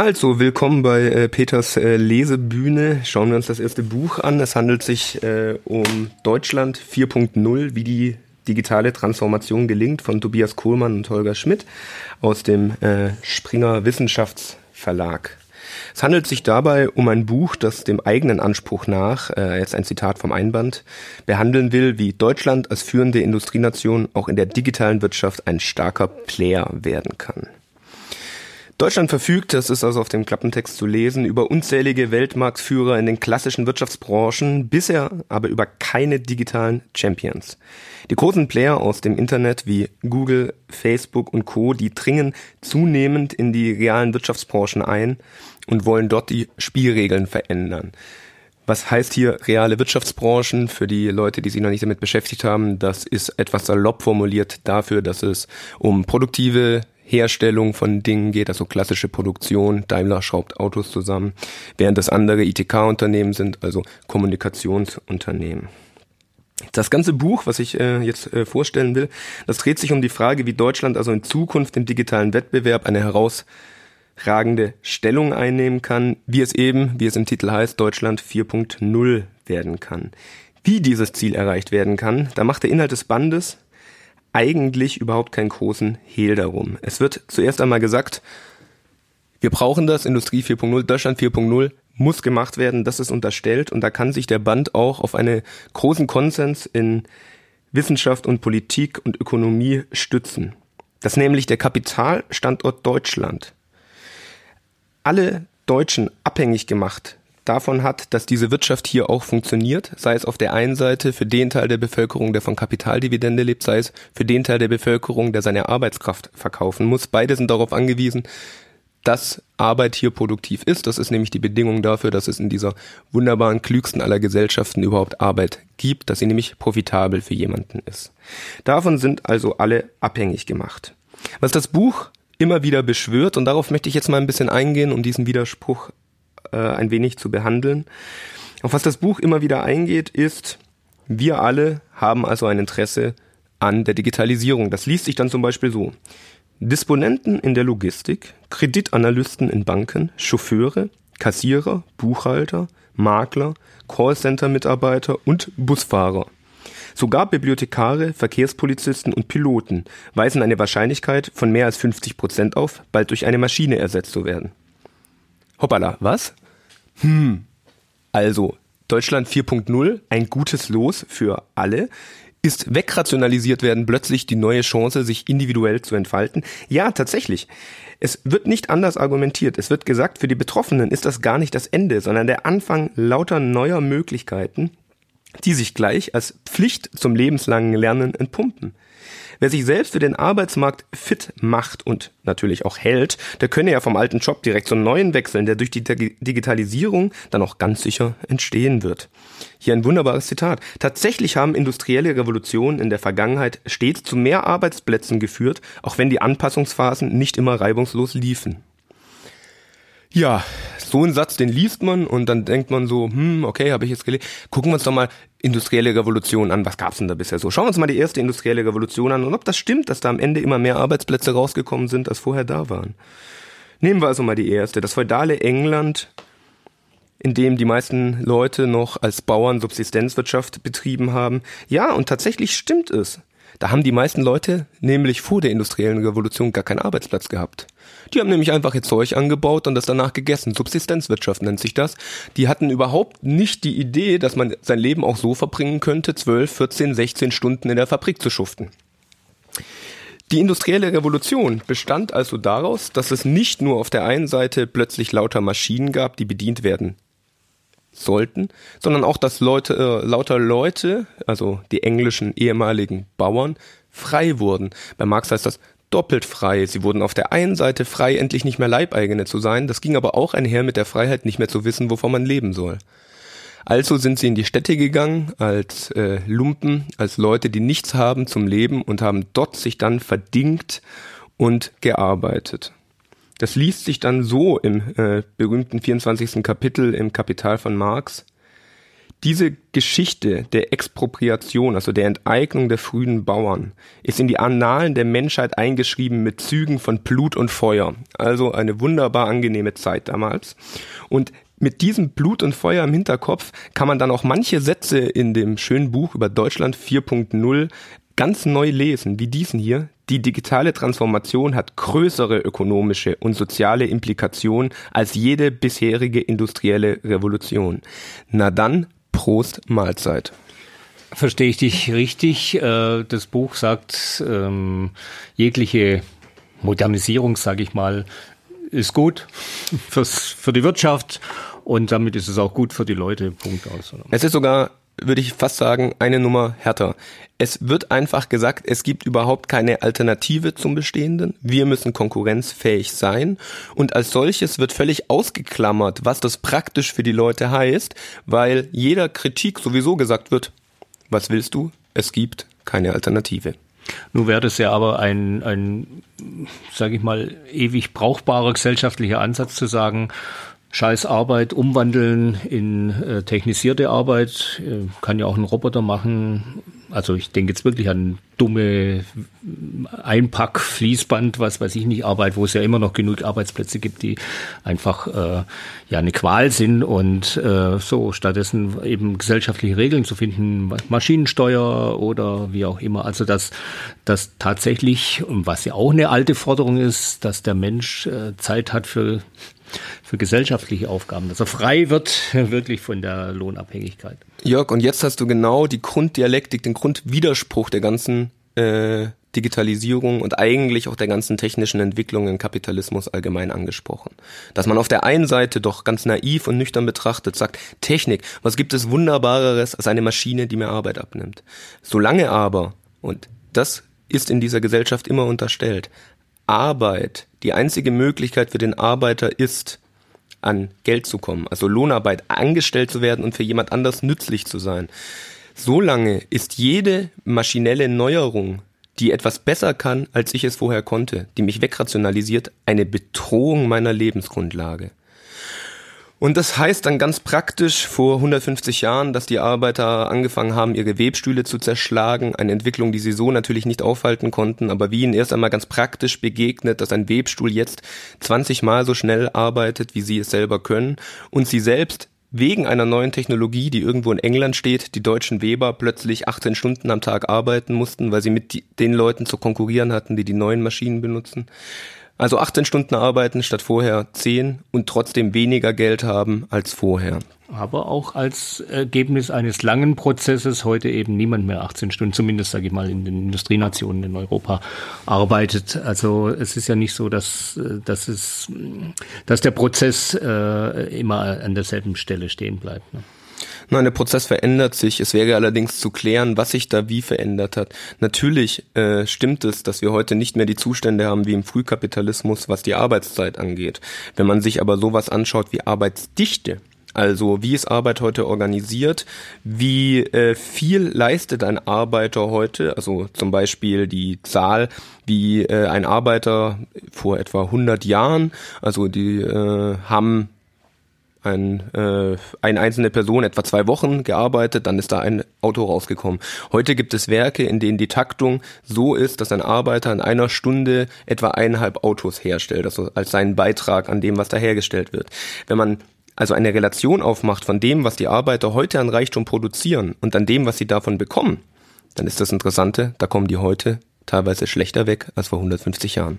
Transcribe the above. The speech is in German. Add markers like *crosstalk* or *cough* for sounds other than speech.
Also, willkommen bei äh, Peters äh, Lesebühne. Schauen wir uns das erste Buch an. Es handelt sich äh, um Deutschland 4.0, wie die digitale Transformation gelingt, von Tobias Kohlmann und Holger Schmidt aus dem äh, Springer Wissenschaftsverlag. Es handelt sich dabei um ein Buch, das dem eigenen Anspruch nach, äh, jetzt ein Zitat vom Einband, behandeln will, wie Deutschland als führende Industrienation auch in der digitalen Wirtschaft ein starker Player werden kann. Deutschland verfügt, das ist also auf dem Klappentext zu lesen, über unzählige Weltmarktführer in den klassischen Wirtschaftsbranchen, bisher aber über keine digitalen Champions. Die großen Player aus dem Internet wie Google, Facebook und Co., die dringen zunehmend in die realen Wirtschaftsbranchen ein und wollen dort die Spielregeln verändern. Was heißt hier reale Wirtschaftsbranchen? Für die Leute, die sich noch nicht damit beschäftigt haben, das ist etwas salopp formuliert dafür, dass es um produktive Herstellung von Dingen geht, also klassische Produktion. Daimler schraubt Autos zusammen, während das andere ITK-Unternehmen sind, also Kommunikationsunternehmen. Das ganze Buch, was ich äh, jetzt äh, vorstellen will, das dreht sich um die Frage, wie Deutschland also in Zukunft im digitalen Wettbewerb eine herausragende Stellung einnehmen kann, wie es eben, wie es im Titel heißt, Deutschland 4.0 werden kann. Wie dieses Ziel erreicht werden kann, da macht der Inhalt des Bandes eigentlich überhaupt keinen großen Hehl darum. Es wird zuerst einmal gesagt, wir brauchen das, Industrie 4.0, Deutschland 4.0 muss gemacht werden, das ist unterstellt und da kann sich der Band auch auf einen großen Konsens in Wissenschaft und Politik und Ökonomie stützen. Das nämlich der Kapitalstandort Deutschland alle Deutschen abhängig gemacht davon hat, dass diese Wirtschaft hier auch funktioniert, sei es auf der einen Seite für den Teil der Bevölkerung, der von Kapitaldividende lebt, sei es für den Teil der Bevölkerung, der seine Arbeitskraft verkaufen muss. Beide sind darauf angewiesen, dass Arbeit hier produktiv ist. Das ist nämlich die Bedingung dafür, dass es in dieser wunderbaren, klügsten aller Gesellschaften überhaupt Arbeit gibt, dass sie nämlich profitabel für jemanden ist. Davon sind also alle abhängig gemacht. Was das Buch immer wieder beschwört, und darauf möchte ich jetzt mal ein bisschen eingehen, um diesen Widerspruch äh, ein wenig zu behandeln. Auf was das Buch immer wieder eingeht, ist, wir alle haben also ein Interesse an der Digitalisierung. Das liest sich dann zum Beispiel so. Disponenten in der Logistik, Kreditanalysten in Banken, Chauffeure, Kassierer, Buchhalter, Makler, Callcenter-Mitarbeiter und Busfahrer. Sogar Bibliothekare, Verkehrspolizisten und Piloten weisen eine Wahrscheinlichkeit von mehr als 50 Prozent auf, bald durch eine Maschine ersetzt zu werden. Hoppala, was? Hm. Also, Deutschland 4.0, ein gutes Los für alle. Ist wegrationalisiert werden plötzlich die neue Chance, sich individuell zu entfalten? Ja, tatsächlich. Es wird nicht anders argumentiert. Es wird gesagt, für die Betroffenen ist das gar nicht das Ende, sondern der Anfang lauter neuer Möglichkeiten, die sich gleich als Pflicht zum lebenslangen Lernen entpumpen. Wer sich selbst für den Arbeitsmarkt fit macht und natürlich auch hält, der könne ja vom alten Job direkt zum neuen wechseln, der durch die Digitalisierung dann auch ganz sicher entstehen wird. Hier ein wunderbares Zitat. Tatsächlich haben industrielle Revolutionen in der Vergangenheit stets zu mehr Arbeitsplätzen geführt, auch wenn die Anpassungsphasen nicht immer reibungslos liefen. Ja, so ein Satz, den liest man und dann denkt man so, hm, okay, habe ich jetzt gelesen. Gucken wir uns doch mal industrielle Revolution an. Was gab's denn da bisher so? Schauen wir uns mal die erste industrielle Revolution an und ob das stimmt, dass da am Ende immer mehr Arbeitsplätze rausgekommen sind, als vorher da waren. Nehmen wir also mal die erste. Das feudale England, in dem die meisten Leute noch als Bauern Subsistenzwirtschaft betrieben haben. Ja, und tatsächlich stimmt es. Da haben die meisten Leute nämlich vor der industriellen Revolution gar keinen Arbeitsplatz gehabt. Die haben nämlich einfach ihr Zeug angebaut und das danach gegessen. Subsistenzwirtschaft nennt sich das. Die hatten überhaupt nicht die Idee, dass man sein Leben auch so verbringen könnte, 12, 14, 16 Stunden in der Fabrik zu schuften. Die industrielle Revolution bestand also daraus, dass es nicht nur auf der einen Seite plötzlich lauter Maschinen gab, die bedient werden sollten, sondern auch, dass Leute, äh, lauter Leute, also die englischen ehemaligen Bauern, frei wurden. Bei Marx heißt das doppelt frei. Sie wurden auf der einen Seite frei, endlich nicht mehr Leibeigene zu sein, das ging aber auch einher mit der Freiheit, nicht mehr zu wissen, wovon man leben soll. Also sind sie in die Städte gegangen als äh, Lumpen, als Leute, die nichts haben zum Leben und haben dort sich dann verdingt und gearbeitet. Das liest sich dann so im äh, berühmten 24. Kapitel im Kapital von Marx. Diese Geschichte der Expropriation, also der Enteignung der frühen Bauern, ist in die Annalen der Menschheit eingeschrieben mit Zügen von Blut und Feuer. Also eine wunderbar angenehme Zeit damals. Und mit diesem Blut und Feuer im Hinterkopf kann man dann auch manche Sätze in dem schönen Buch über Deutschland 4.0 ganz neu lesen, wie diesen hier. Die digitale Transformation hat größere ökonomische und soziale Implikationen als jede bisherige industrielle Revolution. Na dann, Prost Mahlzeit. Verstehe ich dich richtig? Äh, das Buch sagt, ähm, jegliche Modernisierung, sage ich mal, ist gut fürs, für die Wirtschaft und damit ist es auch gut für die Leute. Punkt aus. Es ist sogar, würde ich fast sagen, eine Nummer härter. Es wird einfach gesagt, es gibt überhaupt keine Alternative zum Bestehenden. Wir müssen konkurrenzfähig sein. Und als solches wird völlig ausgeklammert, was das praktisch für die Leute heißt, weil jeder Kritik sowieso gesagt wird, was willst du? Es gibt keine Alternative. Nun wäre das ja aber ein, ein sage ich mal, ewig brauchbarer gesellschaftlicher Ansatz zu sagen, scheiß Arbeit umwandeln in äh, technisierte Arbeit, äh, kann ja auch ein Roboter machen, also ich denke jetzt wirklich an dumme Einpack, Fließband, was weiß ich nicht, Arbeit, wo es ja immer noch genug Arbeitsplätze gibt, die einfach äh, ja eine Qual sind und äh, so stattdessen eben gesellschaftliche Regeln zu finden, Maschinensteuer oder wie auch immer. Also dass, dass tatsächlich, was ja auch eine alte Forderung ist, dass der Mensch äh, Zeit hat für für gesellschaftliche Aufgaben, dass er frei wird *laughs* wirklich von der Lohnabhängigkeit. Jörg, und jetzt hast du genau die Grunddialektik, den Grundwiderspruch der ganzen äh, Digitalisierung und eigentlich auch der ganzen technischen Entwicklung im Kapitalismus allgemein angesprochen. Dass man auf der einen Seite doch ganz naiv und nüchtern betrachtet sagt, Technik, was gibt es Wunderbareres als eine Maschine, die mir Arbeit abnimmt? Solange aber, und das ist in dieser Gesellschaft immer unterstellt, Arbeit die einzige Möglichkeit für den Arbeiter ist, an Geld zu kommen, also Lohnarbeit angestellt zu werden und für jemand anders nützlich zu sein. Solange ist jede maschinelle Neuerung, die etwas besser kann, als ich es vorher konnte, die mich wegrationalisiert, eine Bedrohung meiner Lebensgrundlage. Und das heißt dann ganz praktisch vor 150 Jahren, dass die Arbeiter angefangen haben, ihre Webstühle zu zerschlagen. Eine Entwicklung, die sie so natürlich nicht aufhalten konnten, aber wie ihnen erst einmal ganz praktisch begegnet, dass ein Webstuhl jetzt 20 Mal so schnell arbeitet, wie sie es selber können und sie selbst wegen einer neuen Technologie, die irgendwo in England steht, die deutschen Weber plötzlich 18 Stunden am Tag arbeiten mussten, weil sie mit den Leuten zu konkurrieren hatten, die die neuen Maschinen benutzen. Also 18 Stunden arbeiten statt vorher 10 und trotzdem weniger Geld haben als vorher. Aber auch als Ergebnis eines langen Prozesses heute eben niemand mehr 18 Stunden, zumindest sage ich mal in den Industrienationen in Europa arbeitet. Also es ist ja nicht so, dass, dass, es, dass der Prozess äh, immer an derselben Stelle stehen bleibt. Ne? Nein, der Prozess verändert sich. Es wäre allerdings zu klären, was sich da wie verändert hat. Natürlich äh, stimmt es, dass wir heute nicht mehr die Zustände haben wie im Frühkapitalismus, was die Arbeitszeit angeht. Wenn man sich aber sowas anschaut wie Arbeitsdichte, also wie ist Arbeit heute organisiert? Wie äh, viel leistet ein Arbeiter heute? Also zum Beispiel die Zahl, wie äh, ein Arbeiter vor etwa 100 Jahren, also die äh, haben ein, äh, eine einzelne Person etwa zwei Wochen gearbeitet, dann ist da ein Auto rausgekommen. Heute gibt es Werke, in denen die Taktung so ist, dass ein Arbeiter in einer Stunde etwa eineinhalb Autos herstellt, also als seinen Beitrag an dem, was da hergestellt wird. Wenn man also eine Relation aufmacht von dem, was die Arbeiter heute an Reichtum produzieren und an dem, was sie davon bekommen, dann ist das Interessante, da kommen die heute teilweise schlechter weg als vor 150 Jahren.